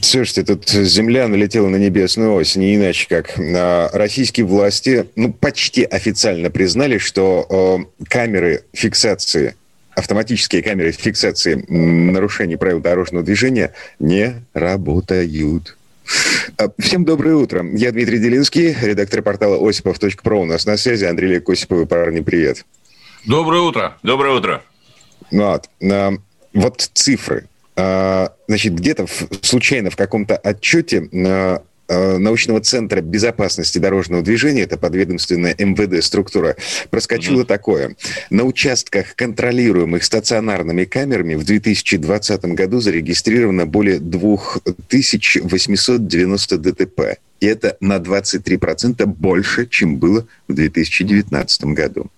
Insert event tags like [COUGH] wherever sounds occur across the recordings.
Слушайте, тут Земля налетела на небесную ось, не иначе как. Российские власти, ну, почти официально признали, что э, камеры фиксации, автоматические камеры фиксации нарушений правил дорожного движения не работают. А, Всем доброе утро. Я Дмитрий Делинский, редактор портала осипов.про. У нас на связи Андрей Олег Осипов. Парни, привет. Доброе утро. Доброе утро. Ну, вот, а, вот цифры. А, Значит, где-то случайно в каком-то отчете а, а, научного центра безопасности дорожного движения, это подведомственная МВД структура, проскочило такое. На участках, контролируемых стационарными камерами, в 2020 году зарегистрировано более 2890 ДТП. И это на 23% больше, чем было в 2019 году.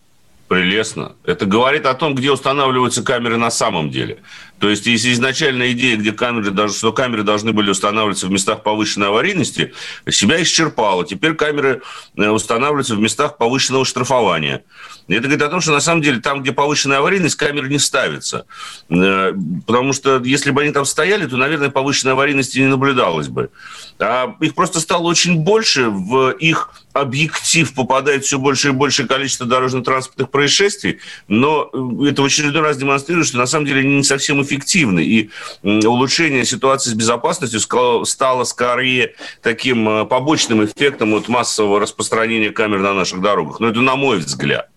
Прелестно. Это говорит о том, где устанавливаются камеры на самом деле. То есть, если изначальная идея, где камеры, должны- что камеры должны были устанавливаться в местах повышенной аварийности, себя исчерпала. Теперь камеры э, устанавливаются в местах повышенного штрафования. И это говорит о том, что на самом деле там, где повышенная аварийность, камеры не ставятся. Э, Потому что если бы они там стояли, то, наверное, повышенной аварийности не наблюдалось бы. А их просто стало очень больше, в их объектив попадает все больше и большее количество дорожно-транспортных происшествий, но э, это в очередной раз демонстрирует, что на самом деле они не совсем эффективны. И улучшение ситуации с безопасностью стало скорее таким э, побочным эффектом от массового распространения камер на наших дорогах. Но это на мой взгляд.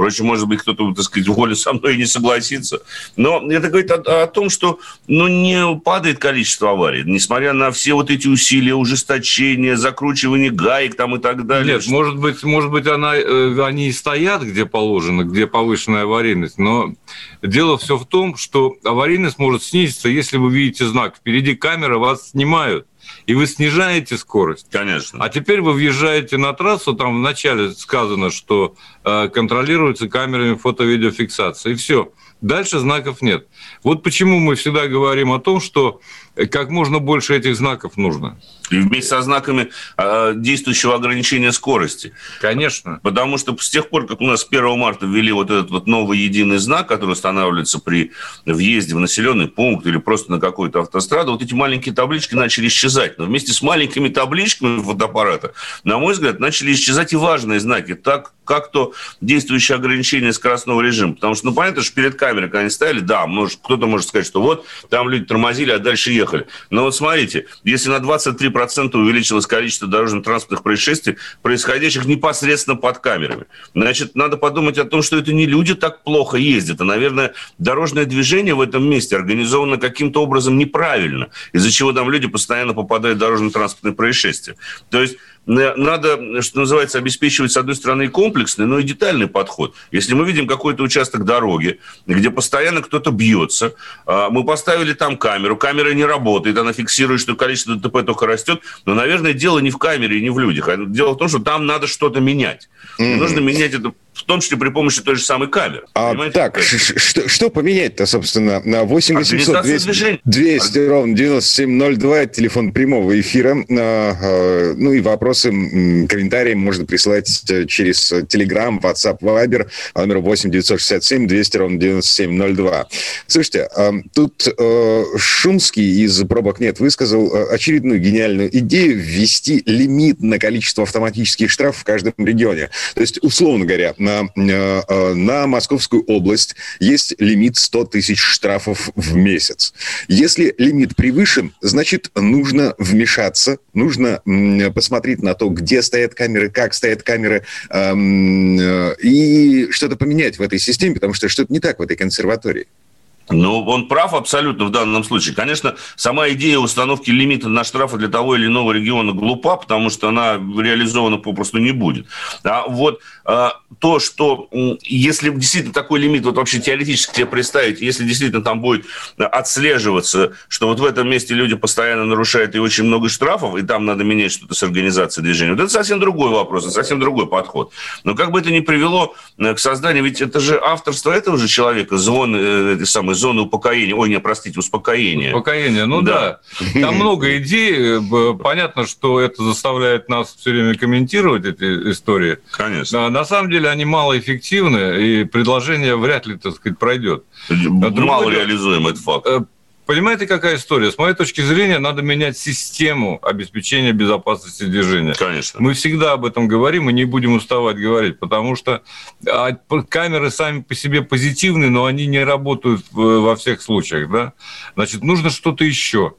Впрочем, может быть, кто-то, так сказать, волю со мной и не согласится. Но это говорит о, о том, что ну, не падает количество аварий, несмотря на все вот эти усилия, ужесточения, закручивание гаек там и так далее. Нет, может быть, может быть, она, э, они и стоят, где положено, где повышенная аварийность, но дело все в том, что аварийность может снизиться, если вы видите знак. Впереди камера, вас снимают, и вы снижаете скорость. Конечно. А теперь вы въезжаете на трассу, там вначале сказано, что э, контролируется камерами фото-видеофиксации, и все. Дальше знаков нет. Вот почему мы всегда говорим о том, что как можно больше этих знаков нужно. И вместе со знаками э, действующего ограничения скорости. Конечно. Потому что с тех пор, как у нас с 1 марта ввели вот этот вот новый единый знак, который устанавливается при въезде в населенный пункт или просто на какую-то автостраду, вот эти маленькие таблички начали исчезать. Но вместе с маленькими табличками фотоаппарата, на мой взгляд, начали исчезать и важные знаки, так как то действующее ограничение скоростного режима. Потому что, ну, понятно, что перед камерой, когда они стояли, да, может, кто-то может сказать, что вот, там люди тормозили, а дальше ехали. Но вот смотрите, если на 23% увеличилось количество дорожно-транспортных происшествий, происходящих непосредственно под камерами, значит, надо подумать о том, что это не люди так плохо ездят, а, наверное, дорожное движение в этом месте организовано каким-то образом неправильно, из-за чего там люди постоянно попадают в дорожно-транспортные происшествия. То есть надо, что называется, обеспечивать, с одной стороны, комплексный, но и детальный подход. Если мы видим какой-то участок дороги, где постоянно кто-то бьется, а, мы поставили там камеру, камера не работает, она фиксирует, что количество ДТП только растет, но, наверное, дело не в камере и не в людях, а дело в том, что там надо что-то менять. Мгм. нужно менять это том числе при помощи той же самой камеры. А, Понимаете, так, что, что поменять-то, собственно, на 8 800 Организация 200, движения. 200 ровно 9702, это телефон прямого эфира. А, а, Ну и вопросы, комментарии можно присылать э, через Telegram, WhatsApp, Viber, а номер 8 967 200 ровно 9702. Слушайте, а, тут э, Шумский из «Пробок нет» высказал э, очередную гениальную идею ввести лимит на количество автоматических штрафов в каждом регионе. То есть, условно говоря, на, на Московскую область есть лимит 100 тысяч штрафов в месяц. Если лимит превышен, значит, нужно вмешаться, нужно посмотреть на то, где стоят камеры, как стоят камеры, эм, э, и что-то поменять в этой системе, потому что что-то не так в этой консерватории. Ну, он прав абсолютно в данном случае. Конечно, сама идея установки лимита на штрафы для того или иного региона глупа, потому что она реализована попросту не будет. А вот а, то, что если действительно такой лимит, вот вообще теоретически себе представить, если действительно там будет отслеживаться, что вот в этом месте люди постоянно нарушают и очень много штрафов, и там надо менять что-то с организацией движения, вот это совсем другой вопрос, совсем другой подход. Но как бы это ни привело э, к созданию, ведь это же авторство этого же человека, звон, э, самой зоны упокоения, ой, не, простите, успокоения. Успокоение, ну да. да. Там много идей, понятно, что это заставляет нас все время комментировать эти истории. Конечно. На самом деле они малоэффективны, и предложение вряд ли, так сказать, пройдет. Мало реализуем этот факт. Понимаете, какая история? С моей точки зрения, надо менять систему обеспечения безопасности движения. Конечно. Мы всегда об этом говорим и не будем уставать говорить, потому что а, камеры сами по себе позитивны, но они не работают во всех случаях. Да? Значит, нужно что-то еще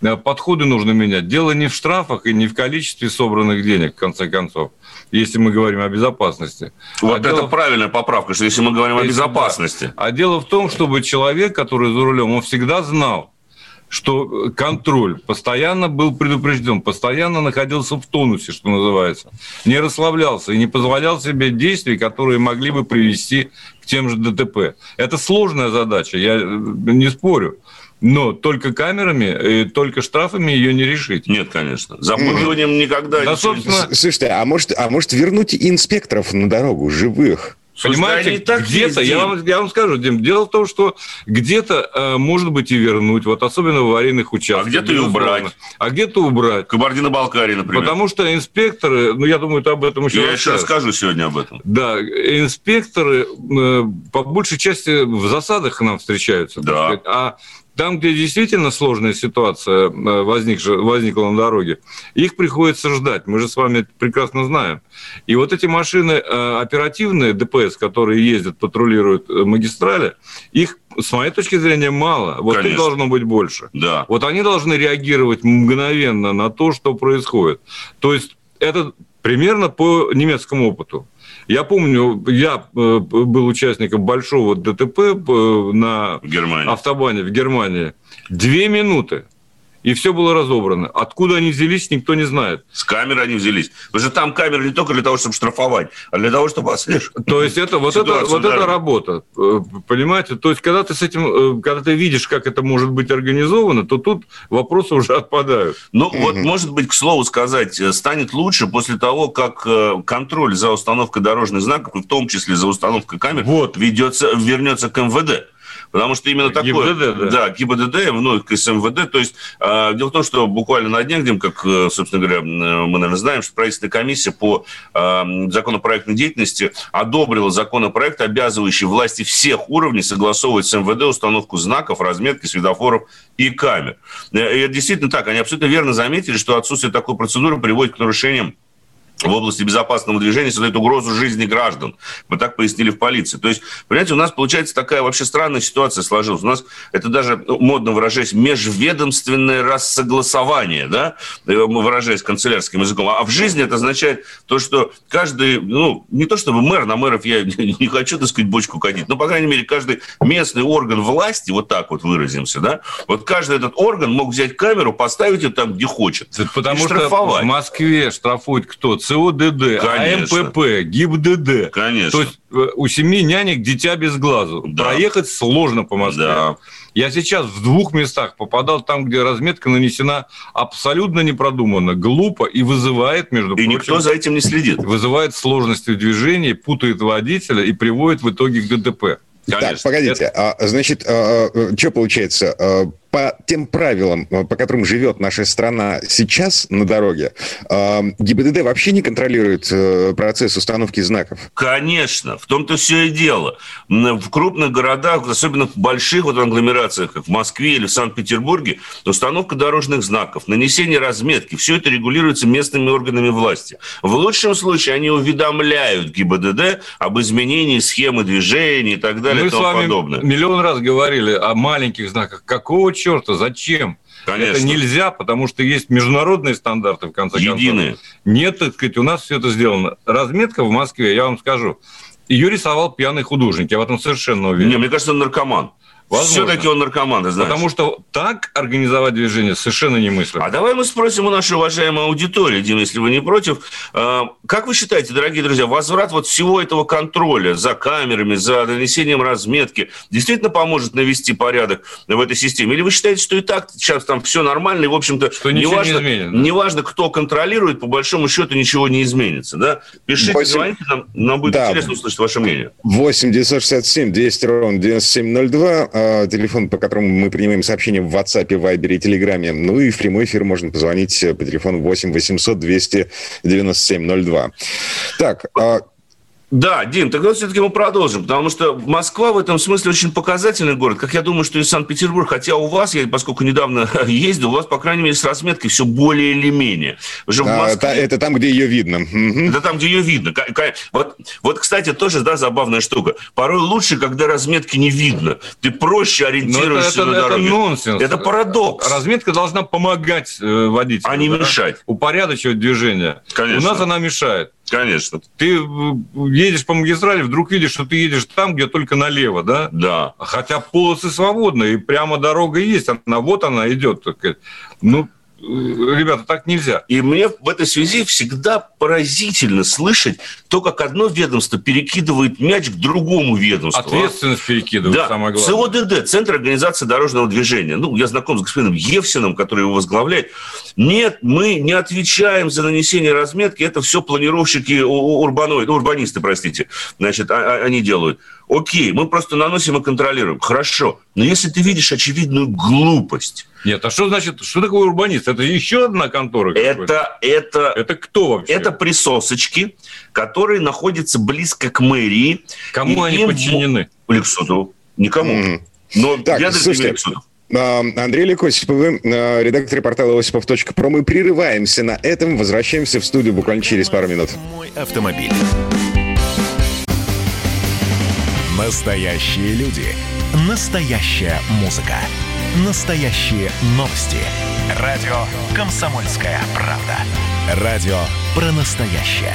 подходы нужно менять. Дело не в штрафах и не в количестве собранных денег, в конце концов если мы говорим о безопасности. Вот а это дело... правильная поправка, что если мы говорим если, о безопасности. Да. А дело в том, чтобы человек, который за рулем, он всегда знал, что контроль постоянно был предупрежден, постоянно находился в тонусе, что называется, не расслаблялся и не позволял себе действий, которые могли бы привести к тем же ДТП. Это сложная задача, я не спорю. Но только камерами, и только штрафами ее не решить. Нет, конечно. Запугиванием mm. никогда да, собственно... Слушайте, а может, а может вернуть инспекторов на дорогу, живых? Понимаете, где-то, я вам, я вам скажу, Дим, дело в том, что где-то, э, может быть, и вернуть, вот особенно в аварийных участках. А где-то и убрать. А где-то убрать. Кабардино-Балкарии, например. Потому что инспекторы, ну, я думаю, ты об этом еще Я еще расскажу сегодня об этом. Да, инспекторы э, по большей части в засадах нам встречаются. Да. Сказать, а там, где действительно сложная ситуация э, возникла, возникла на дороге, их приходится ждать. Мы же с вами это прекрасно знаем. И вот эти машины э, оперативные, ДПС, которые ездят, патрулируют э, магистрали, их, с моей точки зрения, мало. Вот Конечно. их должно быть больше. Да. Вот они должны реагировать мгновенно на то, что происходит. То есть это примерно по немецкому опыту. Я помню, я э, был участником большого ДТП э, на Германии. автобане в Германии. Две минуты и все было разобрано. Откуда они взялись, никто не знает. С камеры они взялись. Потому что там камеры не только для того, чтобы штрафовать, а для того, чтобы отслеживать. То есть это вот, это, вот это работа. Э, понимаете? То есть когда ты с этим, когда ты видишь, как это может быть организовано, то тут вопросы уже отпадают. Ну mm вот, может быть, к слову сказать, станет лучше после того, как контроль за установкой дорожных знаков, в том числе за установкой камер, вот. ведется, вернется к МВД. Потому что именно такое... ГИБДД, да. Да, ГИБДД, ну, к СМВД. То есть, э, дело в том, что буквально на днях, Дим, как, э, собственно говоря, мы, наверное, знаем, что правительственная комиссия по э, законопроектной деятельности одобрила законопроект, обязывающий власти всех уровней согласовывать с МВД установку знаков, разметки, светофоров и камер. И это действительно так. Они абсолютно верно заметили, что отсутствие такой процедуры приводит к нарушениям в области безопасного движения создает угрозу жизни граждан. Мы так пояснили в полиции. То есть, понимаете, у нас получается такая вообще странная ситуация сложилась. У нас это даже, ну, модно выражаясь, межведомственное рассогласование, да, э, выражаясь канцелярским языком. А в жизни это означает то, что каждый, ну, не то чтобы мэр, на мэров я [LAUGHS] не хочу, так сказать, бочку катить, но, по крайней мере, каждый местный орган власти, вот так вот выразимся, да, вот каждый этот орган мог взять камеру, поставить ее там, где хочет. Потому что в Москве штрафует кто? ЦОДД, Конечно. АМПП, ГИБДД. Конечно. То есть э, у семьи нянек дитя без глазу. Да. Проехать сложно по Москве. Да. Я сейчас в двух местах попадал там, где разметка нанесена абсолютно непродуманно, глупо и вызывает, между и прочим... И никто за этим не следит. Вызывает сложности в движении, путает водителя и приводит в итоге к ДТП. Конечно. Так, погодите. Это... А, значит, а, а что получается? По тем правилам, э, по которым живет наша страна сейчас на дороге, э, ГИБДД вообще не контролирует э, процесс установки знаков? Конечно, в том-то все и дело. В крупных городах, особенно в больших вот агломерациях, как в Москве или в Санкт-Петербурге, установка дорожных знаков, нанесение разметки, все это регулируется местными органами власти. В лучшем случае они уведомляют ГИБДД об изменении схемы движения и так далее Мы и тому с вами подобное. миллион раз говорили о маленьких знаках. Какого черта, зачем? Конечно. Это нельзя, потому что есть международные стандарты, в конце концов. Единые. Нет, так сказать, у нас все это сделано. Разметка в Москве, я вам скажу, ее рисовал пьяный художник, я в этом совершенно уверен. Не, мне кажется, наркоман. Возможно. Все-таки он наркоман, ты знаешь. Потому что так организовать движение совершенно немыслимо. А давай мы спросим у нашей уважаемой аудитории, Дим, если вы не против. А, как вы считаете, дорогие друзья, возврат вот всего этого контроля за камерами, за донесением разметки действительно поможет навести порядок в этой системе? Или вы считаете, что и так сейчас там все нормально, и, в общем-то, что не важно, не изменит, да? неважно, кто контролирует, по большому счету ничего не изменится, да? Пишите, 8... звоните нам, нам будет да. интересно услышать ваше мнение. 8 967 200 ровно 9702 а, телефон, по которому мы принимаем сообщения в WhatsApp, Viber и Telegram. Ну и в прямой эфир можно позвонить по телефону 8 800 297 02. Так, а да, Дим, тогда все-таки мы продолжим, потому что Москва в этом смысле очень показательный город, как я думаю, что и Санкт-Петербург, хотя у вас, я поскольку недавно [LAUGHS] ездил, у вас, по крайней мере, с разметкой все более или менее. Уже да, Москве... это, это там, где ее видно. Это там, где ее видно. Вот, вот, кстати, тоже, да, забавная штука. Порой лучше, когда разметки не видно. Ты проще ориентируешься это, это, на дороге. Это нонсенс. Это парадокс. Разметка должна помогать э, водителю. А не да? мешать. Упорядочивать движение. Конечно. У нас она мешает. Конечно. Ты э, едешь по магистрали, вдруг видишь, что ты едешь там, где только налево, да? Да. Хотя полосы свободны, и прямо дорога есть, она вот она идет. Ну, ребята, так нельзя. И мне в этой связи всегда поразительно слышать то, как одно ведомство перекидывает мяч к другому ведомству. Ответственность а? перекидывает, да. самое главное. ЦОДД, Центр организации дорожного движения. Ну, я знаком с господином Евсиным, который его возглавляет. Нет, мы не отвечаем за нанесение разметки, это все планировщики урбаноид, урбанисты, простите, значит, а, а, они делают. Окей, мы просто наносим и контролируем. Хорошо. Но если ты видишь очевидную глупость... Нет, а что значит, что такое урбанист? Это еще одна контора? Это, это, это кто вообще? Это присосочки, которые находятся близко к мэрии. Кому они подчинены? Лексуту. Никому. Mm. Но так, я слушайте, Лексутов. А, Андрей Лекосипов, вы а, редактор портала осипов.про. Мы прерываемся на этом, возвращаемся в студию буквально через пару минут. Мой автомобиль. Настоящие люди. Настоящая музыка. Настоящие новости. Радио «Комсомольская правда». Радио про настоящее.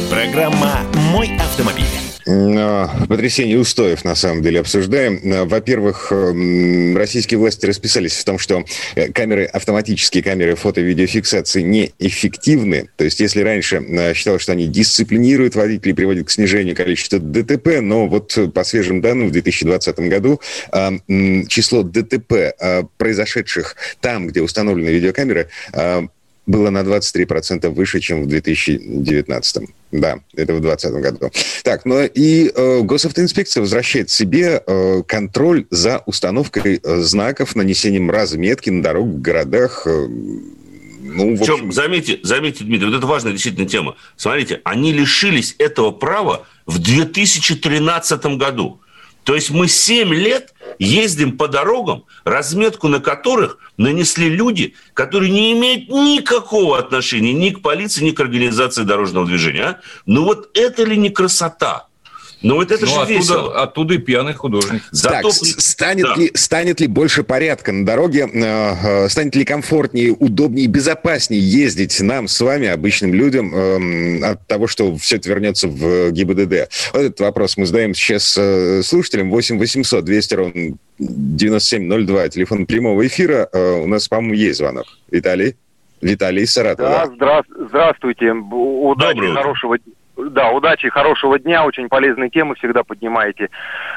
Программа «Мой автомобиль». А, потрясение устоев, на самом деле, обсуждаем. А, во-первых, эм, российские власти расписались в том, что э, камеры, автоматические камеры фото-видеофиксации неэффективны. То есть, если раньше э, считалось, что они дисциплинируют водителей, приводят к снижению количества ДТП, но вот по свежим данным в 2020 году число ДТП, произошедших там, где установлены видеокамеры, было на 23% выше, чем в 2019. Да, это в 2020 году. Так, ну и э, госавтоинспекция возвращает себе э, контроль за установкой э, знаков, нанесением разметки на дорогах в городах. Э, ну, в общем... заметьте, заметьте, Дмитрий, вот это важная действительно тема. Смотрите, они лишились этого права в 2013 году. То есть мы 7 лет ездим по дорогам, разметку на которых нанесли люди, которые не имеют никакого отношения ни к полиции, ни к организации дорожного движения. А? Ну вот это ли не красота? Ну, вот это ну, же оттуда, весело. Оттуда и пьяный художник. Зато... Так, станет, да. ли, станет ли больше порядка на дороге? Э, э, станет ли комфортнее, удобнее, безопаснее ездить нам с вами, обычным людям, э, от того, что все это вернется в ГИБДД? Вот этот вопрос мы задаем сейчас э, слушателям. 8 800 200 ровно 9702, телефон прямого эфира. Э, у нас, по-моему, есть звонок. Виталий? Виталий Саратова. Да, здра... здравствуйте. Удачи, Доброго. хорошего дня да, удачи, хорошего дня, очень полезные темы всегда поднимаете.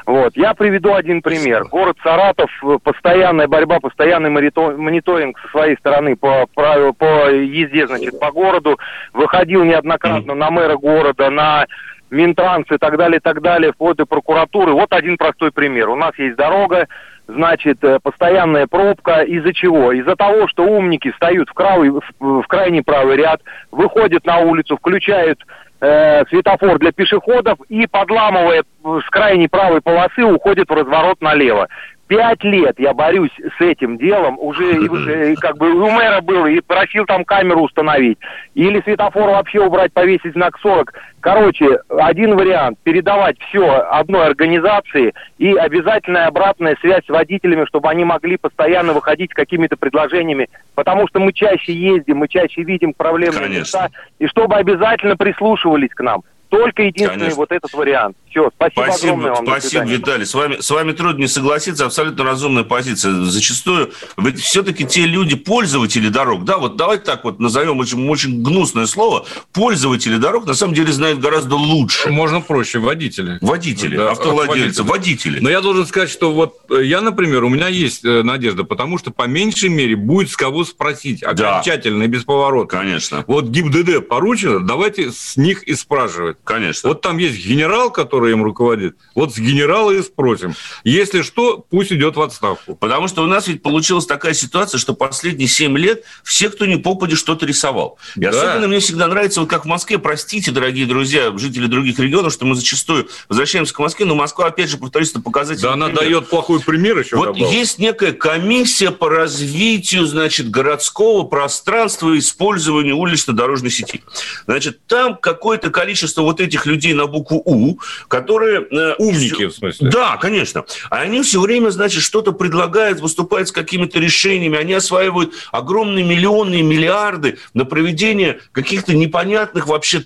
Вот. Я приведу один пример. Город Саратов, постоянная борьба, постоянный мониторинг со своей стороны по, правилу, по езде, значит, по городу. Выходил неоднократно на мэра города, на Минтранс и так далее, и так далее, вплоть до прокуратуры. Вот один простой пример. У нас есть дорога, значит, э, постоянная пробка. Из-за чего? Из-за того, что умники встают в, в крайний правый ряд, выходят на улицу, включают э, светофор для пешеходов и, подламывая с крайней правой полосы, уходит в разворот налево. Пять лет я борюсь с этим делом, уже и, [LAUGHS] как бы у мэра был, и просил там камеру установить, или светофор вообще убрать, повесить знак 40. Короче, один вариант, передавать все одной организации и обязательная обратная связь с водителями, чтобы они могли постоянно выходить с какими-то предложениями, потому что мы чаще ездим, мы чаще видим проблемные места, и чтобы обязательно прислушивались к нам. Только единственный Конечно. вот этот вариант. Все, спасибо, спасибо огромное вам. Спасибо, Виталий. С вами, с вами трудно не согласиться, абсолютно разумная позиция. Зачастую ведь все-таки те люди, пользователи дорог, да, вот давайте так вот назовем очень, очень гнусное слово, пользователи дорог на самом деле знают гораздо лучше. Можно проще, водители. Водители, да, автовладельцы, водители. Но я должен сказать, что вот э, я, например, у меня есть э, надежда, потому что по меньшей мере будет с кого спросить окончательно да. и без поворота. Конечно. Вот ГИБДД поручено, давайте с них и спрашивать. Конечно. Вот там есть генерал, который им руководит. Вот с генерала и спросим. Если что, пусть идет в отставку. Потому что у нас ведь получилась такая ситуация, что последние 7 лет все, кто не попади, что-то рисовал. И да. особенно мне всегда нравится, вот как в Москве, простите, дорогие друзья, жители других регионов, что мы зачастую возвращаемся к Москве, но Москва, опять же, повторюсь, это показатель. Да, она дает плохой пример еще. Вот добавил. есть некая комиссия по развитию, значит, городского пространства и использованию улично-дорожной сети. Значит, там какое-то количество вот этих людей на букву У, которые... Э, Умники, в смысле? Да, конечно. А они все время, значит, что-то предлагают, выступают с какими-то решениями, они осваивают огромные миллионы и миллиарды на проведение каких-то непонятных вообще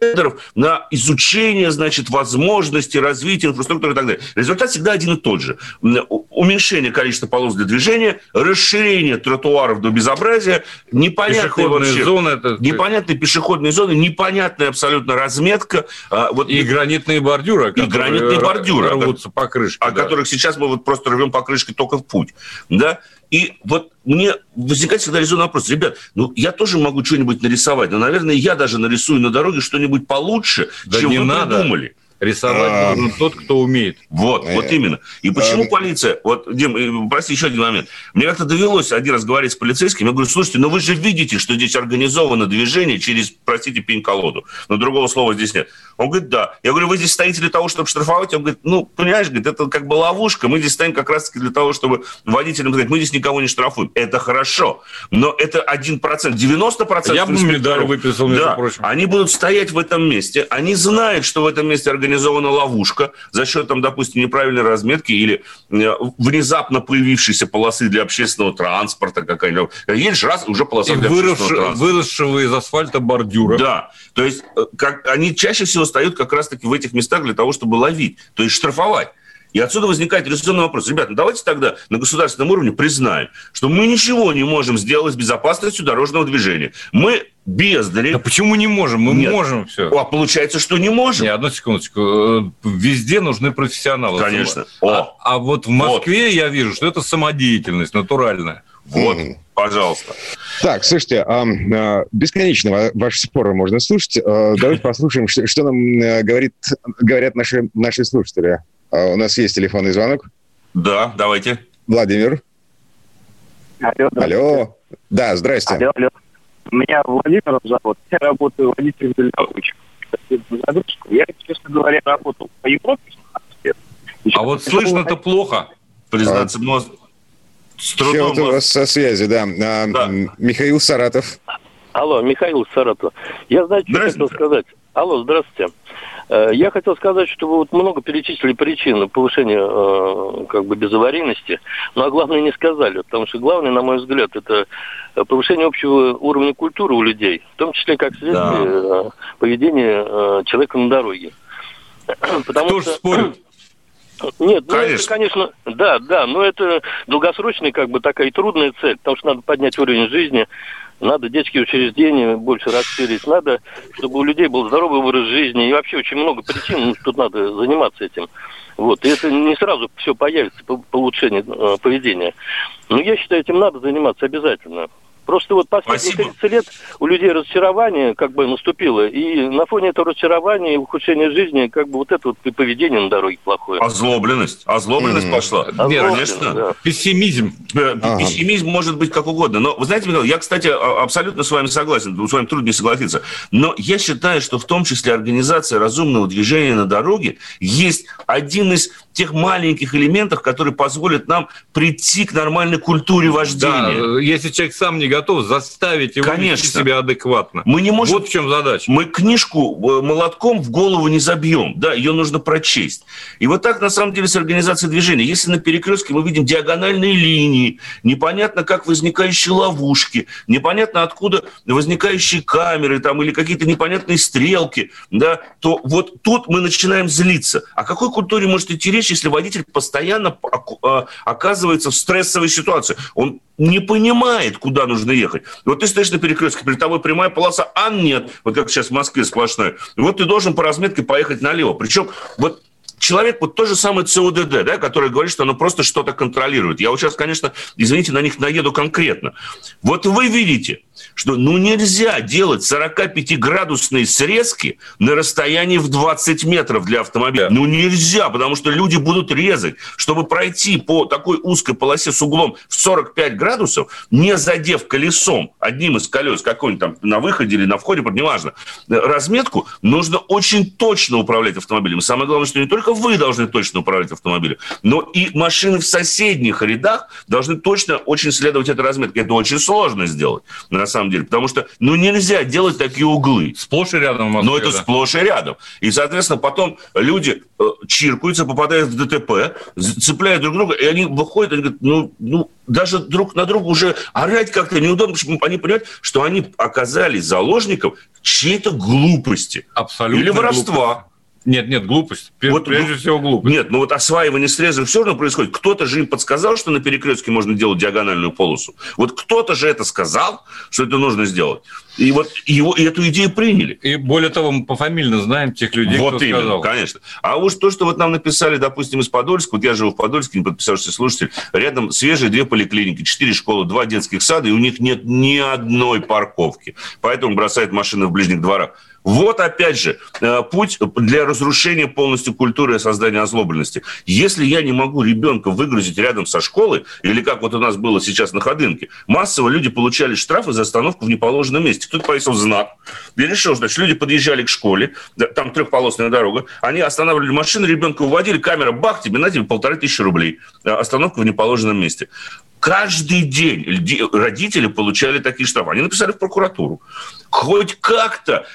тендеров, на изучение, значит, возможностей развития инфраструктуры и так далее. Результат всегда один и тот же. Уменьшение количества полос для движения, расширение тротуаров до безобразия, непонятные вообще... Зоны, это... Непонятные пешеходные зоны, непонятная абсолютно разметка, а, вот, и гранитные бордюры, и гранитные бордюры, рвутся по крышке. О да. которых сейчас мы вот просто рвем по крышке только в путь. Да? И вот мне возникает всегда резонный вопрос. Ребят, ну я тоже могу что-нибудь нарисовать, но, наверное, я даже нарисую на дороге что-нибудь получше, да чем не вы надо. придумали. Рисовать а... должен тот, кто умеет. Вот, вот именно. И почему полиция... Вот, Дим, прости, еще один момент. Мне как-то довелось один раз говорить с полицейским. Я говорю, слушайте, ну вы же видите, что здесь организовано движение через, простите, пень-колоду. Но другого слова здесь нет. Он говорит, да. Я говорю, вы здесь стоите для того, чтобы штрафовать? Он говорит, ну, понимаешь, говорит, это как бы ловушка. Мы здесь стоим как раз-таки для того, чтобы водителям сказать, мы здесь никого не штрафуем. Это хорошо. Но это 1%. 90% Я бы медаль выписал, между да, прочим. Они будут стоять в этом месте. Они знают, что в этом месте организовано организована ловушка за счет, там, допустим, неправильной разметки или э, внезапно появившейся полосы для общественного транспорта какая-нибудь. Едешь раз, уже полоса и для выросшего, общественного транспорта. Выросшего из асфальта бордюра. Да. То есть э, как, они чаще всего стоят как раз-таки в этих местах для того, чтобы ловить, то есть штрафовать. И отсюда возникает резонный вопрос. Ребята, ну давайте тогда на государственном уровне признаем, что мы ничего не можем сделать с безопасностью дорожного движения. Мы бездари. Да почему не можем? Мы Нет. можем все. А получается, что не можем. Не, одну секундочку. Э, везде нужны профессионалы. Конечно. А, а вот в Москве вот. я вижу, что это самодеятельность натуральная. Вот, mm. пожалуйста. Так, слушайте, а, а, бесконечно ваши споры можно слушать. А, давайте послушаем, что, что нам э, говорит, говорят наши, наши слушатели. А, у нас есть телефонный звонок. Да, давайте. Владимир. Алло. Алло. Да, здрасте. Алло, алло. Меня Владимир зовут. Я работаю водителем дальнобойщиком. Я, честно говоря, работал по Европе А вот слышно-то плохо. Признаться, а, но с трудом... у вас со связи, да. А, да. Михаил Саратов. Алло, Михаил Саратов. Я, знаете, что хотел сказать. Алло, здравствуйте. Э, я хотел сказать, что вы вот много перечислили причин повышения э, как бы безаварийности, но а главное не сказали, потому что главное, на мой взгляд, это повышение общего уровня культуры у людей, в том числе как следствие да. Э, поведения человека на дороге. [CLEARS THROAT] Потому Кто что... спорит? [CLEARS THROAT] Нет, ну конечно. это, конечно, да, да, но это долгосрочная, как бы такая трудная цель, потому что надо поднять уровень жизни, надо детские учреждения больше расширить, надо, чтобы у людей был здоровый образ жизни, и вообще очень много причин, ну, тут надо заниматься этим. Вот, и это не сразу все появится по, улучшению э, поведения. Но я считаю, этим надо заниматься обязательно Просто вот последние Спасибо. 30 лет у людей разочарование как бы наступило, и на фоне этого разочарования и ухудшения жизни как бы вот это вот поведение на дороге плохое. Озлобленность. Озлобленность mm. пошла. Нет, конечно. Да. Пессимизм. Ага. Пессимизм может быть как угодно. Но вы знаете, Михаил, я, кстати, а, абсолютно с вами согласен. С вами трудно не согласиться. Но я считаю, что в том числе организация разумного движения на дороге есть один из тех маленьких элементов, которые позволят нам прийти к нормальной культуре вождения. Да, если человек сам не готов, заставить его Конечно. вести себя адекватно. Мы не можем... Вот в чем задача. Мы книжку э, молотком в голову не забьем, да, ее нужно прочесть. И вот так, на самом деле, с организацией движения. Если на перекрестке мы видим диагональные линии, непонятно, как возникающие ловушки, непонятно, откуда возникающие камеры там, или какие-то непонятные стрелки, да, то вот тут мы начинаем злиться. О какой культуре может идти речь, если водитель постоянно а, оказывается в стрессовой ситуации? Он не понимает, куда нужно ехать. Вот ты стоишь на перекрестке, перед тобой прямая полоса, а нет, вот как сейчас в Москве сплошная. Вот ты должен по разметке поехать налево. Причем вот человек, вот то же самое ЦУДД, да, который говорит, что оно просто что-то контролирует. Я вот сейчас, конечно, извините, на них наеду конкретно. Вот вы видите, что ну нельзя делать 45-градусные срезки на расстоянии в 20 метров для автомобиля. Ну нельзя, потому что люди будут резать. Чтобы пройти по такой узкой полосе с углом в 45 градусов, не задев колесом, одним из колес, какой-нибудь там на выходе или на входе, неважно, разметку, нужно очень точно управлять автомобилем. И самое главное, что не только вы должны точно управлять автомобилем, но и машины в соседних рядах должны точно очень следовать этой разметке. Это очень сложно сделать. На самом деле. Потому что, ну, нельзя делать такие углы. Сплошь и рядом в Москве, Но это да. сплошь и рядом. И, соответственно, потом люди э, чиркаются, попадают в ДТП, цепляют друг друга, и они выходят, они говорят, ну, ну, даже друг на друга уже орать как-то неудобно, потому что они понимают, что они оказались заложником чьей-то глупости. Абсолютно. Или воровства. Глупости. Нет, нет, глупость. Вот, Прежде ну, всего глупость. Нет, ну вот осваивание срезов все равно происходит. Кто-то же им подсказал, что на перекрестке можно делать диагональную полосу. Вот кто-то же это сказал, что это нужно сделать. И вот его, и эту идею приняли. И более того, мы пофамильно знаем тех людей, вот кто именно, сказал. конечно. А уж то, что вот нам написали, допустим, из Подольска, вот я живу в Подольске, не подписавшийся слушатель, рядом свежие две поликлиники, четыре школы, два детских сада, и у них нет ни одной парковки. Поэтому бросают машины в ближних дворах. Вот опять же э, путь для разрушения полностью культуры и создания озлобленности. Если я не могу ребенка выгрузить рядом со школой, или как вот у нас было сейчас на Ходынке, массово люди получали штрафы за остановку в неположенном месте. Кто-то повесил знак. Я решил, значит, люди подъезжали к школе, там трехполосная дорога, они останавливали машину, ребенка уводили, камера, бах, тебе на тебе полторы тысячи рублей. Э, остановка в неположенном месте. Каждый день родители получали такие штрафы. Они написали в прокуратуру. Хоть как-то.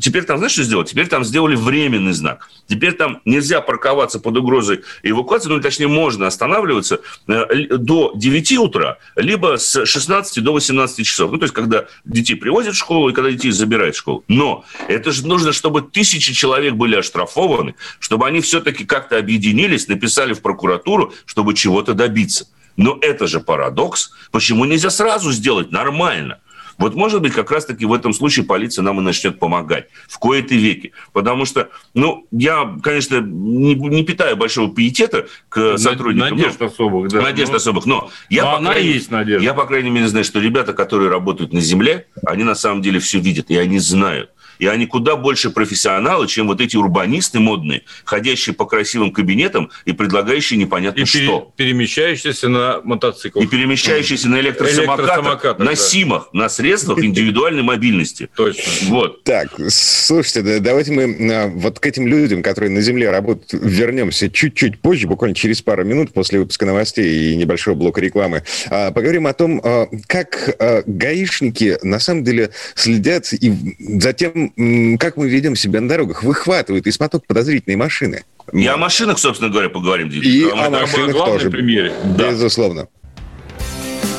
Теперь там, знаешь, что сделать? Теперь там сделали временный знак. Теперь там нельзя парковаться под угрозой эвакуации, ну, точнее, можно останавливаться э, до 9 утра, либо с 16 до 18 часов. Ну, то есть, когда детей привозят в школу и когда детей забирают в школу. Но это же нужно, чтобы тысячи человек были оштрафованы, чтобы они все-таки как-то объединились, написали в прокуратуру, чтобы чего-то добиться. Но это же парадокс. Почему нельзя сразу сделать нормально? Вот, может быть, как раз-таки в этом случае полиция нам и начнет помогать в кои-то веки. Потому что, ну, я, конечно, не, не питаю большого пиетета к сотрудникам. Надежд но, особых, да. Надежд но, особых. Но, я, но по она крайней, есть надежда. Я, по крайней мере, знаю, что ребята, которые работают на земле, они на самом деле все видят, и они знают и они куда больше профессионалы, чем вот эти урбанисты модные, ходящие по красивым кабинетам и предлагающие непонятно и что. перемещающиеся на мотоциклах. И перемещающиеся на электросамокатах, электросамокатах на да. СИМах, на средствах [LAUGHS] индивидуальной мобильности. Точно. Вот. Так, слушайте, давайте мы а, вот к этим людям, которые на земле работают, вернемся чуть-чуть позже, буквально через пару минут после выпуска новостей и небольшого блока рекламы. А, поговорим о том, а, как гаишники на самом деле следят и за тем, как мы ведем себя на дорогах, выхватывают из потока подозрительные машины. И о машинах, собственно говоря, поговорим. И Потому о машинах тоже, примере. Да. безусловно.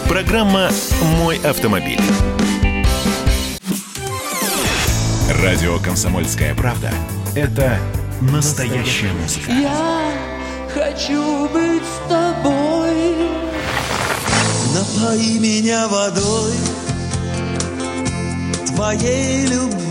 Программа «Мой автомобиль». Радио «Комсомольская правда» — это настоящая музыка. Я хочу быть с тобой. Напои меня водой твоей любви.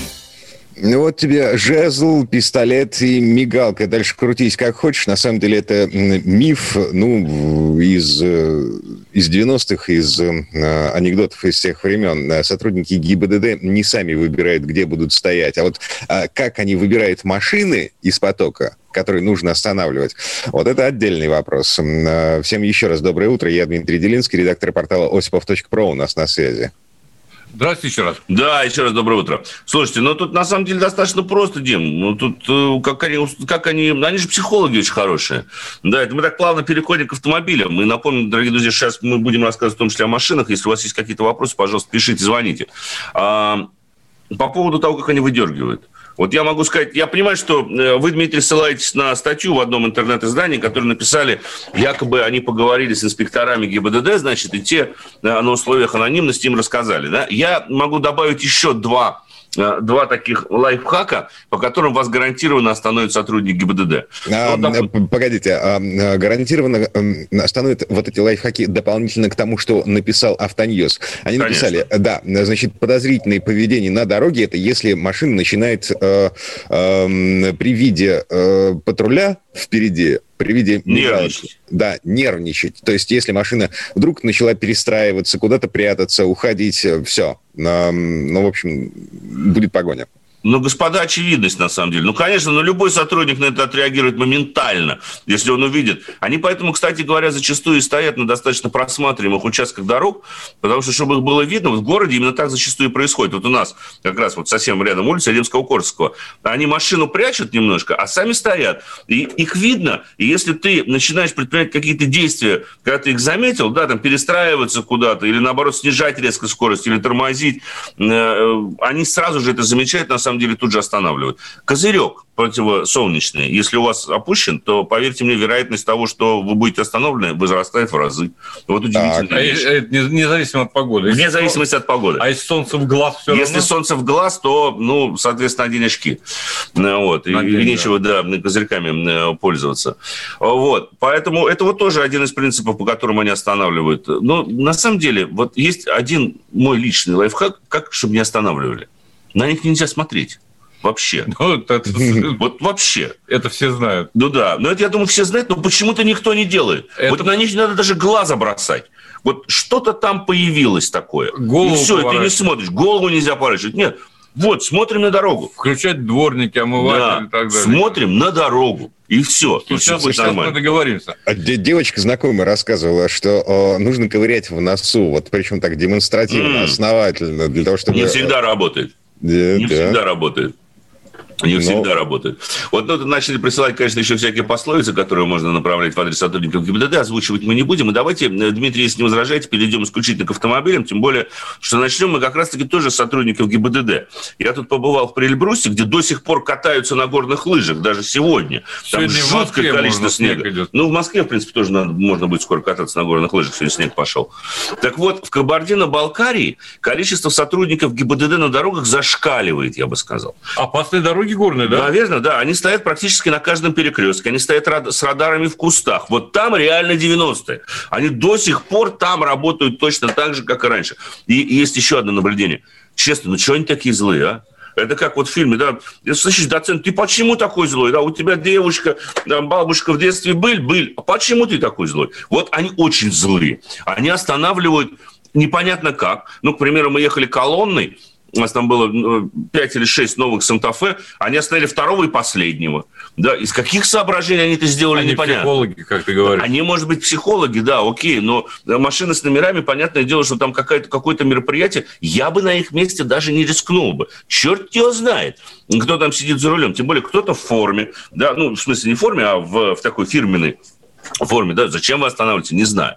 Ну вот тебе жезл, пистолет и мигалка. Дальше крутись как хочешь. На самом деле это миф, ну, из, э, из 90-х, из э, анекдотов из тех времен. Сотрудники ГИБДД не сами выбирают, где будут стоять. А вот а как они выбирают машины из потока, которые нужно останавливать. Вот это отдельный вопрос. Э, всем еще раз доброе утро. Я Дмитрий Делинский, редактор портала осипов.про у нас на связи. Здравствуйте еще раз. Да, еще раз доброе утро. Слушайте, ну тут на самом деле достаточно просто, Дим. Ну тут э, как они, как они, они же психологи очень хорошие. Да, это мы так плавно переходим к автомобилям. Мы напомним, дорогие друзья, сейчас мы будем рассказывать в том числе о машинах. Если у вас есть какие-то вопросы, пожалуйста, пишите, звоните. А, по поводу того, как они выдергивают. Вот я могу сказать, я понимаю, что э, вы, Дмитрий, ссылаетесь на статью в одном интернет-издании, которую написали, якобы они поговорили с инспекторами ГИБДД, значит, и те э, на условиях анонимности им рассказали. Да? Я могу добавить еще два два таких лайфхака, по которым вас гарантированно остановит сотрудник ГИБДД. А, вот, э, Погодите, а, а гарантированно остановят вот эти лайфхаки дополнительно к тому, что написал Автоньюз. Они Конечно. написали, да, значит, подозрительное поведение на дороге, это если машина начинает э, э, при виде э, патруля впереди при виде нервничать. Да, нервничать. То есть, если машина вдруг начала перестраиваться, куда-то прятаться, уходить, все. Ну, в общем, будет погоня. Ну, господа, очевидность, на самом деле. Ну, конечно, но любой сотрудник на это отреагирует моментально, если он увидит. Они поэтому, кстати говоря, зачастую стоят на достаточно просматриваемых участках дорог, потому что, чтобы их было видно, в городе именно так зачастую происходит. Вот у нас как раз вот совсем рядом улица Римского-Корского. Они машину прячут немножко, а сами стоят. И их видно. И если ты начинаешь предпринимать какие-то действия, когда ты их заметил, да, там перестраиваться куда-то, или наоборот снижать резко скорость, или тормозить, э, они сразу же это замечают, на самом самом деле тут же останавливают. Козырек противосолнечный, если у вас опущен, то, поверьте мне, вероятность того, что вы будете остановлены, возрастает в разы. Вот удивительно. Так, а независимо от погоды. Вне зависимости от погоды. А если солнце в глаз все Если равно? солнце в глаз, то, ну, соответственно, одни очки. Вот. И, и нечего, да, козырьками пользоваться. Вот. Поэтому это вот тоже один из принципов, по которым они останавливают. Но на самом деле, вот есть один мой личный лайфхак, как, чтобы не останавливали. На них нельзя смотреть. Вообще. [LAUGHS] Ну, это, [LAUGHS] вот вообще. Это все знают. Ну да. Но это, я думаю, все знают, но почему-то никто не делает. Это... Вот на них не надо даже глаза бросать. Вот что-то там появилось такое. Голову и все, ты не смотришь. Голову нельзя поворачивать. Нет. Вот, смотрим на дорогу. Включать дворники, омыватель да. и так далее. Смотрим на дорогу. И все. И сейчас, все будет сейчас нормально. мы договоримся. А девочка знакомая рассказывала, что о, нужно ковырять в носу. Вот причем так демонстративно, mm. основательно. Для того, чтобы... Не всегда работает. Не да. всегда работает. Не Но... всегда работает. Вот ну, начали присылать, конечно, еще всякие пословицы, которые можно направлять в адрес сотрудников ГИБДД. Озвучивать мы не будем. И давайте, э, Дмитрий, если не возражаете, перейдем исключительно к автомобилям. Тем более, что начнем мы как раз-таки тоже с сотрудников ГИБДД. Я тут побывал в Прильбрусе, где до сих пор катаются на горных лыжах, даже сегодня. Там сегодня жуткое количество снега. Снег ну, в Москве, в принципе, тоже надо, можно будет скоро кататься на горных лыжах, сегодня снег пошел. Так вот, в Кабардино-Балкарии количество сотрудников ГИБДД на дорогах зашкаливает, я бы сказал. Опасные дороги дороги да? Наверное, да. Они стоят практически на каждом перекрестке. Они стоят с радарами в кустах. Вот там реально 90-е. Они до сих пор там работают точно так же, как и раньше. И есть еще одно наблюдение. Честно, ну что они такие злые, а? Это как вот в фильме, да, слышишь, доцент, ты почему такой злой? Да, у тебя девушка, там, бабушка в детстве был, был, а почему ты такой злой? Вот они очень злые. Они останавливают непонятно как. Ну, к примеру, мы ехали колонной, у нас там было 5 или 6 новых Санта-Фе, они оставили второго и последнего. Да, из каких соображений они это сделали, они непонятно. психологи, как ты говоришь. Они, может быть, психологи, да, окей, но машины с номерами, понятное дело, что там какое-то какое мероприятие, я бы на их месте даже не рискнул бы. Черт его знает, кто там сидит за рулем. Тем более, кто-то в форме, да, ну, в смысле, не в форме, а в, в такой фирменной форме, да, зачем вы останавливаете, не знаю.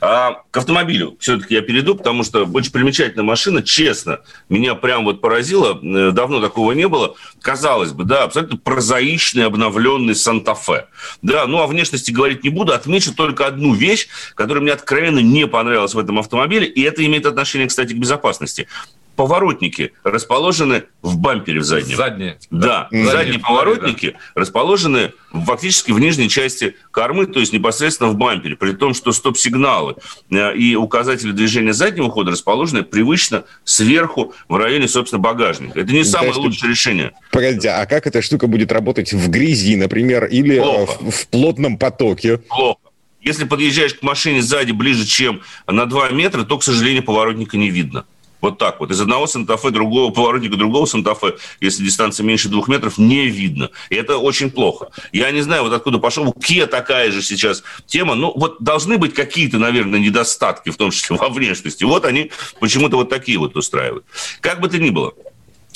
А к автомобилю все-таки я перейду, потому что очень примечательная машина, честно, меня прям вот поразило, э, давно такого не было, казалось бы, да, абсолютно прозаичный, обновленный Санта-Фе. Да, ну о внешности говорить не буду, отмечу только одну вещь, которая мне откровенно не понравилась в этом автомобиле, и это имеет отношение, кстати, к безопасности поворотники расположены в бампере в заднем. Задние. Да, задние, задние поворотники да. расположены фактически в нижней части кормы, то есть непосредственно в бампере, при том, что стоп-сигналы э, и указатели движения заднего хода расположены привычно сверху в районе, собственно, багажника. Это не ну, самое лучшее что... решение. Погодите, а как эта штука будет работать в грязи, например, или в, в плотном потоке? Плохо. Если подъезжаешь к машине сзади ближе, чем на 2 метра, то, к сожалению, поворотника не видно. Вот так вот. Из одного Санта-Фе, другого поворотника другого Санта-Фе, если дистанция меньше двух метров, не видно. И это очень плохо. Я не знаю, вот откуда пошел. У Kia такая же сейчас тема. Ну, вот должны быть какие-то, наверное, недостатки, в том числе [LAUGHS] во внешности. Вот они почему-то вот такие вот устраивают. Как бы то ни было.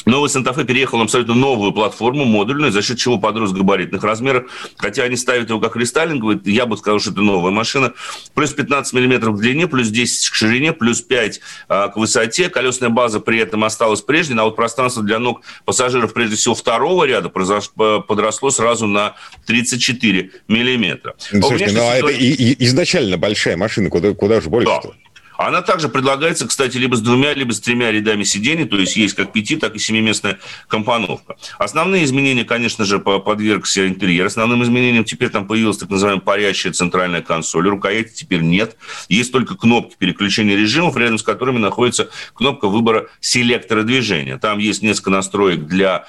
Новый Санта-Фе переехал на абсолютно новую платформу, модульную, за счет чего подрос габаритных размеров. Хотя они ставят его как рестайлинговый, я бы сказал, что это новая машина. Плюс 15 мм в длине, плюс 10 к ширине, плюс 5 а, к высоте. Колесная база при этом осталась прежней, а вот пространство для ног пассажиров, прежде всего, второго ряда подросло сразу на 34 миллиметра. Слушайте, ну а это и, и изначально большая машина, куда, куда же больше-то? Да. Она также предлагается, кстати, либо с двумя, либо с тремя рядами сидений, то есть есть как пяти, так и семиместная компоновка. Основные изменения, конечно же, подвергся интерьер. Основным изменением теперь там появилась так называемая парящая центральная консоль. Рукояти теперь нет. Есть только кнопки переключения режимов, рядом с которыми находится кнопка выбора селектора движения. Там есть несколько настроек для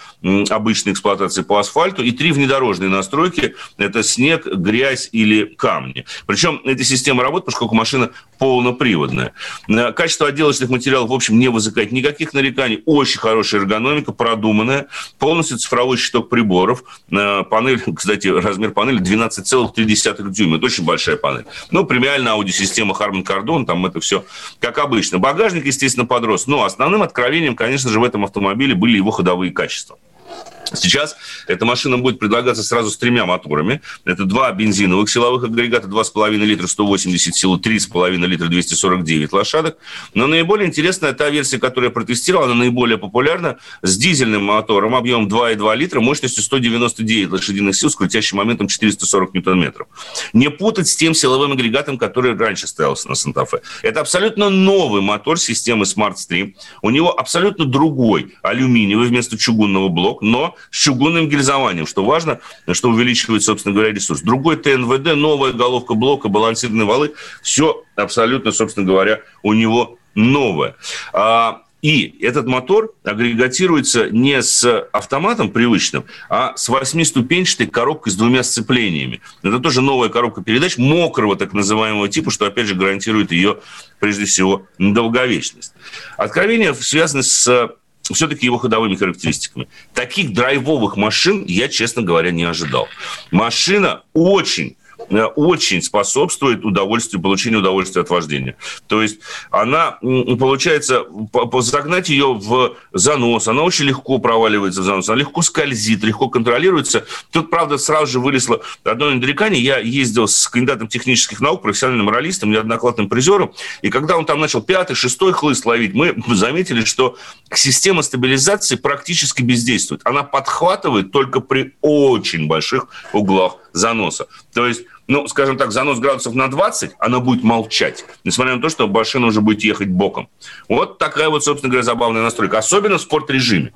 обычной эксплуатации по асфальту и три внедорожные настройки. Это снег, грязь или камни. Причем эта система работает, поскольку машина полноприводная серьезная. Э, качество отделочных материалов, в общем, не вызывает никаких нареканий. Очень хорошая эргономика, продуманная. Полностью цифровой щиток приборов. Э, панель, [LAUGHS] кстати, размер панели 12,3 дюйма. Это очень большая панель. Ну, премиальная аудиосистема Harman Kardon, там это все как обычно. Багажник, естественно, подрос. Но основным откровением, конечно же, в этом автомобиле были его ходовые качества. Сейчас эта машина будет предлагаться сразу с тремя моторами. Это два бензиновых силовых агрегата, 2,5 литра 180 сил, 3,5 литра 249 лошадок. Но наиболее интересная та версия, которую я протестировал, она наиболее популярна, с дизельным мотором объемом 2,2 литра, мощностью 199 лошадиных сил, с крутящим моментом 440 ньютон-метров. Не путать с тем силовым агрегатом, который раньше стоялся на Санта-Фе. Это абсолютно новый мотор системы Smart Stream. У него абсолютно другой алюминиевый вместо чугунного блок, но с чугунным гильзованием, что важно, что увеличивает, собственно говоря, ресурс. Другой ТНВД, новая головка блока, балансированные валы, все абсолютно, собственно говоря, у него новое. А, и этот мотор агрегатируется не с автоматом привычным, а с восьмиступенчатой коробкой с двумя сцеплениями. Это тоже новая коробка передач мокрого так называемого типа, что опять же гарантирует ее, прежде всего, долговечность. Откровения связаны с все-таки его ходовыми характеристиками. Таких драйвовых машин я, честно говоря, не ожидал. Машина очень очень способствует удовольствию, получению удовольствия от вождения. То есть она, получается, загнать ее в занос, она очень легко проваливается в занос, она легко скользит, легко контролируется. Тут, правда, сразу же вылезло одно нарекание. Я ездил с кандидатом технических наук, профессиональным моралистом, неоднократным призером, и когда он там начал пятый, шестой хлыст ловить, мы [LAUGHS] заметили, что система стабилизации практически бездействует. Она подхватывает только при очень больших углах заноса. То есть ну, скажем так, занос градусов на 20, она будет молчать, несмотря на то, что машина уже будет ехать боком. Вот такая вот, собственно говоря, забавная настройка, особенно в спорт-режиме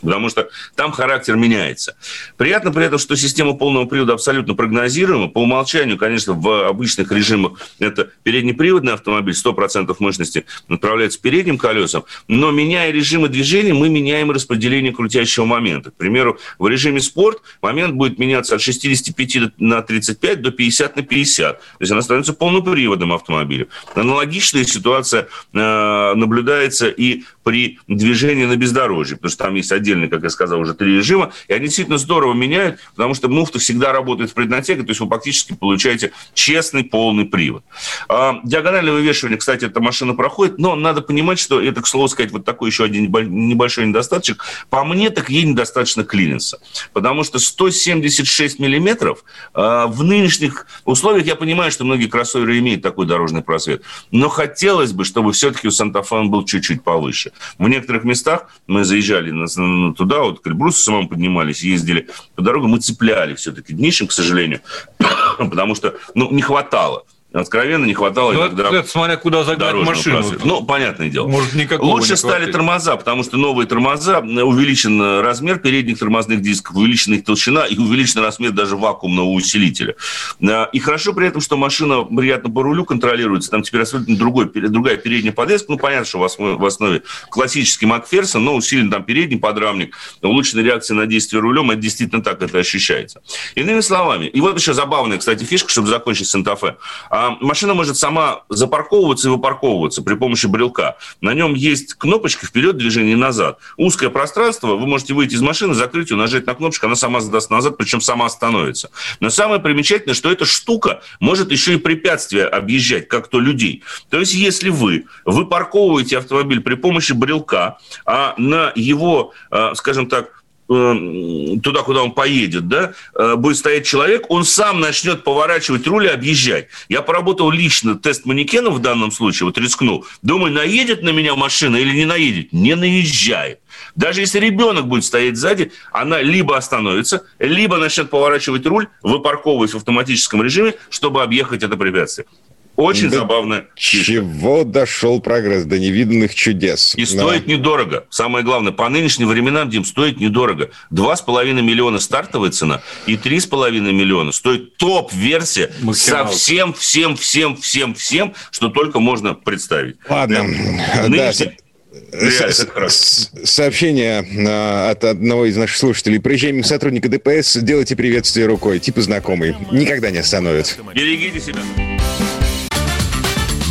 потому что там характер меняется. Приятно при этом, что система полного привода абсолютно прогнозируема. По умолчанию, конечно, в обычных режимах это переднеприводный автомобиль, 100% мощности направляется передним колесом, но меняя режимы движения, мы меняем распределение крутящего момента. К примеру, в режиме спорт момент будет меняться от 65 на 35 до 50 на 50. То есть она становится полноприводным автомобилем. Аналогичная ситуация э, наблюдается и при движении на бездорожье, потому что там есть отдельные, как я сказал, уже три режима, и они действительно здорово меняют, потому что муфта всегда работает в преднатеге, то есть вы фактически получаете честный полный привод. А, диагональное вывешивание, кстати, эта машина проходит, но надо понимать, что это, к слову сказать, вот такой еще один небольшой недостаточек. По мне, так ей недостаточно клиненса, потому что 176 миллиметров а, в нынешних условиях, я понимаю, что многие кроссоверы имеют такой дорожный просвет, но хотелось бы, чтобы все-таки у Санта-Фе был чуть-чуть повыше. В некоторых местах мы заезжали туда, вот к Эльбрусу самому поднимались, ездили по дороге, мы цепляли все-таки днищем, к сожалению, [COUGHS] потому что ну, не хватало. Откровенно не хватало ну, иногда... Это, смотря куда загнать машину. Просвета. Ну, понятное дело. Может, Лучше стали тормоза, потому что новые тормоза, увеличен размер передних тормозных дисков, увеличена их толщина и увеличен размер даже вакуумного усилителя. А, и хорошо при этом, что машина приятно по рулю контролируется. Там теперь абсолютно другой, другая передняя подвеска. Ну, понятно, что в основе, в основе классический Макферсон, но усилен там передний подрамник, улучшенная реакция на действие рулем. Это действительно так это ощущается. Иными словами, и вот еще забавная, кстати, фишка, чтобы закончить Санта-Фе а машина может сама запарковываться и выпарковываться при помощи брелка. На нем есть кнопочка вперед движение назад. Узкое пространство, вы можете выйти из машины, закрыть ее, нажать на кнопочку, она сама задаст назад, причем сама остановится. Но самое примечательное, что эта штука может еще и препятствия объезжать, как то людей. То есть, если вы выпарковываете автомобиль при помощи брелка, а на его, а, скажем так, туда, куда он поедет, да, э, будет стоять человек, он сам начнет поворачивать руль и объезжать. Я поработал лично тест манекена в данном случае, вот рискнул. Думаю, наедет на меня машина или не наедет? Не наезжает. Даже если ребенок будет стоять сзади, она либо остановится, либо начнет поворачивать руль, выпарковываясь в автоматическом режиме, чтобы объехать это препятствие. Очень да забавно. Чего дошел прогресс до невиданных чудес. И стоит да. недорого. Самое главное, по нынешним временам, Дим, стоит недорого. Два с половиной миллиона стартовая цена и три с половиной миллиона стоит топ-версия со всем, всем, всем, всем, всем, что только можно представить. Ладно. Нынешний... Да, Сообщение а, от одного из наших слушателей. Приезжаем сотрудника ДПС, делайте приветствие рукой, типа знакомый. Никогда не остановит. Берегите себя.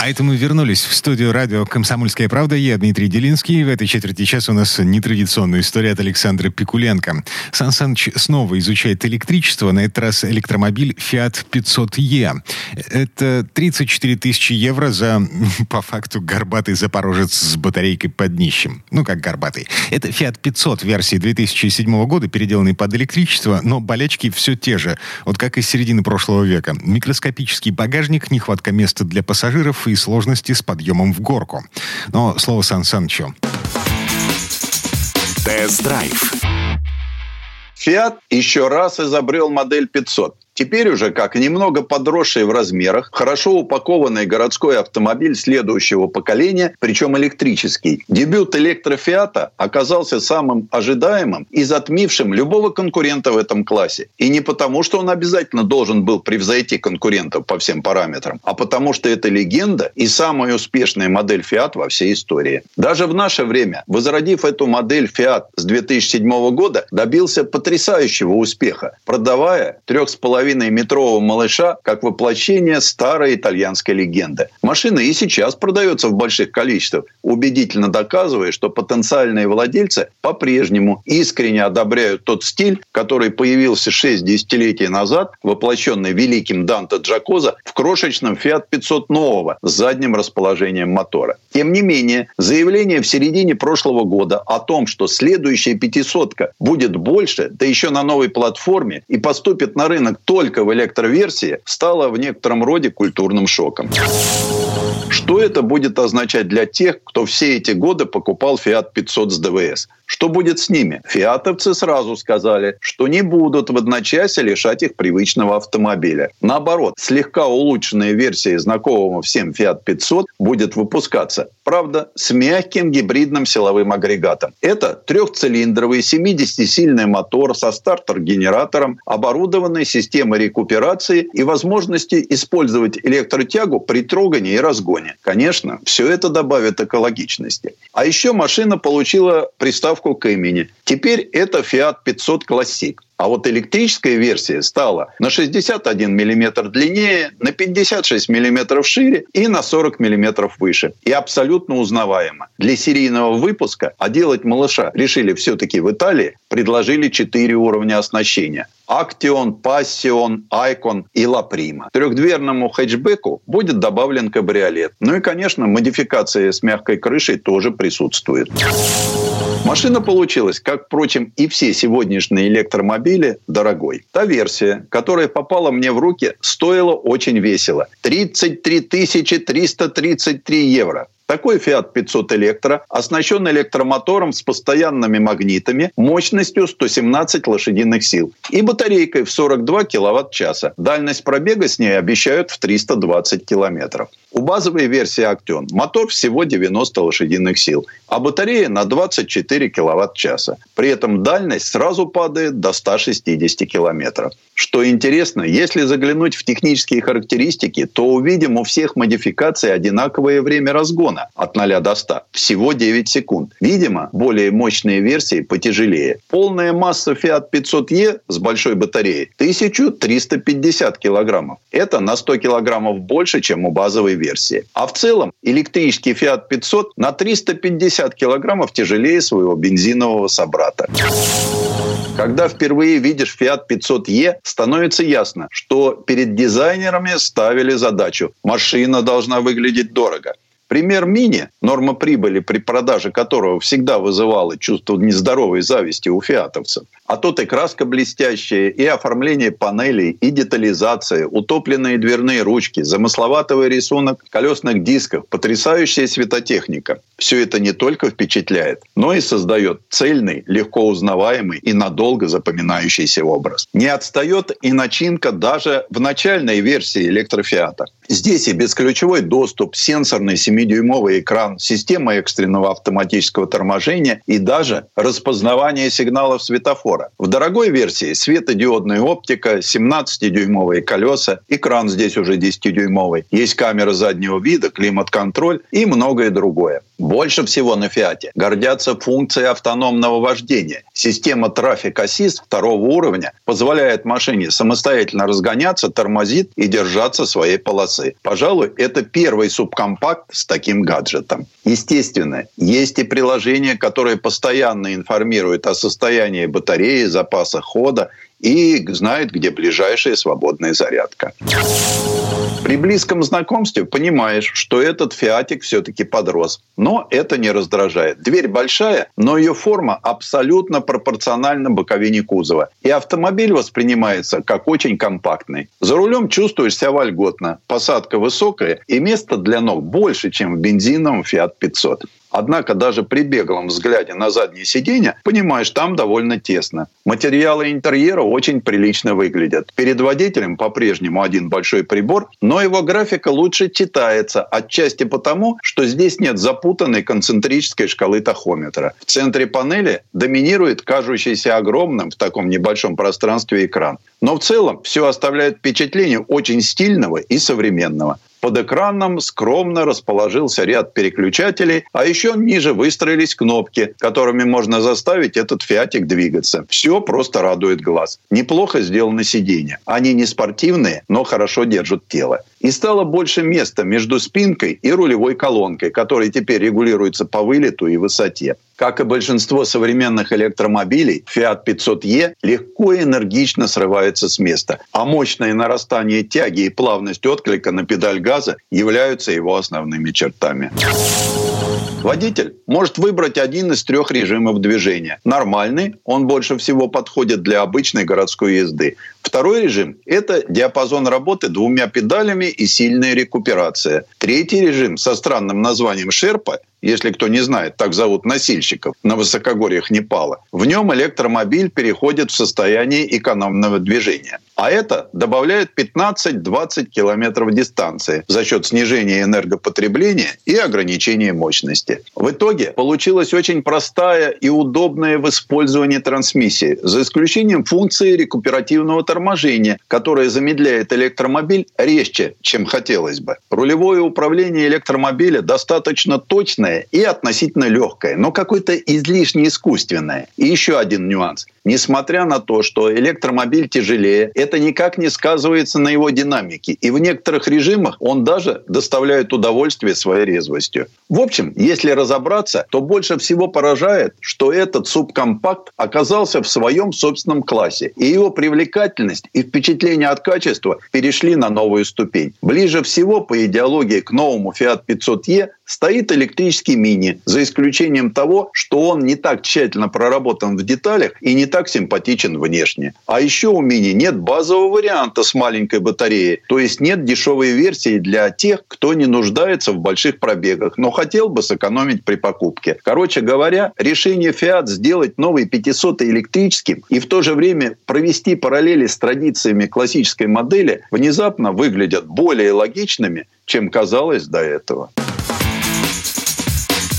А это мы вернулись в студию радио «Комсомольская правда». Я Дмитрий Делинский. В этой четверти часа у нас нетрадиционная история от Александра Пикуленко. Сан Саныч снова изучает электричество. На этот раз электромобиль Fiat 500E. Это 34 тысячи евро за, [LAUGHS] по факту, горбатый запорожец с батарейкой под днищем. Ну, как горбатый. Это Fiat 500 версии 2007 года, переделанный под электричество, но болячки все те же. Вот как и с середины прошлого века. Микроскопический багажник, нехватка места для пассажиров и сложности с подъемом в горку. Но слово Сан Санычу. Тест-драйв. Фиат еще раз изобрел модель 500. Теперь уже как немного подросший в размерах, хорошо упакованный городской автомобиль следующего поколения, причем электрический. Дебют электрофиата оказался самым ожидаемым и затмившим любого конкурента в этом классе. И не потому, что он обязательно должен был превзойти конкурентов по всем параметрам, а потому что это легенда и самая успешная модель Fiat во всей истории. Даже в наше время, возродив эту модель Fiat с 2007 года, добился потрясающего успеха, продавая 3,5 половиной-метрового малыша как воплощение старой итальянской легенды. Машина и сейчас продается в больших количествах, убедительно доказывая, что потенциальные владельцы по-прежнему искренне одобряют тот стиль, который появился 6 десятилетий назад, воплощенный великим Данте Джакоза в крошечном Fiat 500 нового с задним расположением мотора. Тем не менее, заявление в середине прошлого года о том, что следующая пятисотка будет больше, да еще на новой платформе и поступит на рынок только в электроверсии, стало в некотором роде культурным шоком. Что это будет означать для тех, кто все эти годы покупал Fiat 500 с ДВС? Что будет с ними? Фиатовцы сразу сказали, что не будут в одночасье лишать их привычного автомобиля. Наоборот, слегка улучшенная версия знакомого всем Fiat 500 будет выпускаться. Правда, с мягким гибридным силовым агрегатом. Это трехцилиндровый 70-сильный мотор со стартер-генератором, оборудованный системой рекуперации и возможностью использовать электротягу при трогании и разгоне. Конечно, все это добавит экологичности. А еще машина получила приставку к имени. Теперь это Fiat 500 Classic. А вот электрическая версия стала на 61 мм длиннее, на 56 мм шире и на 40 мм выше. И абсолютно узнаваемо. Для серийного выпуска, а делать малыша решили все-таки в Италии, предложили 4 уровня оснащения. Актион, Пассион, Айкон и Ла Прима. Трехдверному хэтчбеку будет добавлен кабриолет. Ну и, конечно, модификация с мягкой крышей тоже присутствует. Машина получилась, как, впрочем, и все сегодняшние электромобили, дорогой. Та версия, которая попала мне в руки, стоила очень весело. 33 333 евро. Такой Fiat 500 Электро оснащен электромотором с постоянными магнитами мощностью 117 лошадиных сил и батарейкой в 42 киловатт-часа. Дальность пробега с ней обещают в 320 километров. У базовой версии Актион мотор всего 90 лошадиных сил, а батарея на 24 киловатт-часа. При этом дальность сразу падает до 160 километров. Что интересно, если заглянуть в технические характеристики, то увидим у всех модификаций одинаковое время разгона от 0 до 100. Всего 9 секунд. Видимо, более мощные версии потяжелее. Полная масса Fiat 500e с большой батареей 1350 килограммов. Это на 100 килограммов больше, чем у базовой версии. А в целом электрический Fiat 500 на 350 килограммов тяжелее своего бензинового собрата. Когда впервые видишь Fiat 500e, становится ясно, что перед дизайнерами ставили задачу – машина должна выглядеть дорого. Пример мини, норма прибыли при продаже которого всегда вызывала чувство нездоровой зависти у фиатовцев. А тут и краска блестящая, и оформление панелей, и детализация, утопленные дверные ручки, замысловатый рисунок колесных дисков, потрясающая светотехника. Все это не только впечатляет, но и создает цельный, легко узнаваемый и надолго запоминающийся образ. Не отстает и начинка даже в начальной версии электрофиата. Здесь и бесключевой доступ, сенсорный 7-дюймовый экран, система экстренного автоматического торможения и даже распознавание сигналов светофора. В дорогой версии светодиодная оптика, 17-дюймовые колеса, экран здесь уже 10-дюймовый, есть камера заднего вида, климат-контроль и многое другое. Больше всего на «Фиате» гордятся функцией автономного вождения. Система трафик ассист второго уровня позволяет машине самостоятельно разгоняться, тормозит и держаться своей полосы. Пожалуй, это первый субкомпакт с таким гаджетом. Естественно, есть и приложение, которое постоянно информирует о состоянии батареи, запаса хода и знает, где ближайшая свободная зарядка. При близком знакомстве понимаешь, что этот фиатик все-таки подрос. Но это не раздражает. Дверь большая, но ее форма абсолютно пропорциональна боковине кузова. И автомобиль воспринимается как очень компактный. За рулем чувствуешь себя вольготно. Посадка высокая и места для ног больше, чем в бензиновом Fiat 500. Однако даже при беглом взгляде на заднее сиденье понимаешь, там довольно тесно. Материалы интерьера очень прилично выглядят. Перед водителем по-прежнему один большой прибор, но его графика лучше читается, отчасти потому, что здесь нет запутанной концентрической шкалы тахометра. В центре панели доминирует кажущийся огромным в таком небольшом пространстве экран. Но в целом все оставляет впечатление очень стильного и современного. Под экраном скромно расположился ряд переключателей, а еще ниже выстроились кнопки, которыми можно заставить этот фиатик двигаться. Все просто радует глаз. Неплохо сделано сиденье. Они не спортивные, но хорошо держат тело. И стало больше места между спинкой и рулевой колонкой, которая теперь регулируется по вылету и высоте. Как и большинство современных электромобилей, Fiat 500e легко и энергично срывается с места, а мощное нарастание тяги и плавность отклика на педаль газа являются его основными чертами. Водитель может выбрать один из трех режимов движения. Нормальный, он больше всего подходит для обычной городской езды. Второй режим – это диапазон работы двумя педалями и сильная рекуперация. Третий режим со странным названием «Шерпа» если кто не знает, так зовут носильщиков на высокогорьях Непала. В нем электромобиль переходит в состояние экономного движения. А это добавляет 15-20 километров дистанции за счет снижения энергопотребления и ограничения мощности. В итоге получилась очень простая и удобная в использовании трансмиссии, за исключением функции рекуперативного торможения, которая замедляет электромобиль резче, чем хотелось бы. Рулевое управление электромобиля достаточно точное и относительно легкое, но какое-то излишне искусственное. И еще один нюанс. Несмотря на то, что электромобиль тяжелее, это никак не сказывается на его динамике. И в некоторых режимах он даже доставляет удовольствие своей резвостью. В общем, если разобраться, то больше всего поражает, что этот субкомпакт оказался в своем собственном классе. И его привлекательность и впечатление от качества перешли на новую ступень. Ближе всего по идеологии к новому Fiat 500e стоит электрический мини, за исключением того, что он не так тщательно проработан в деталях и не так симпатичен внешне. А еще у мини нет базового варианта с маленькой батареей, то есть нет дешевой версии для тех, кто не нуждается в больших пробегах, но хотел бы сэкономить при покупке. Короче говоря, решение Fiat сделать новый 500 электрическим и в то же время провести параллели с традициями классической модели внезапно выглядят более логичными, чем казалось до этого.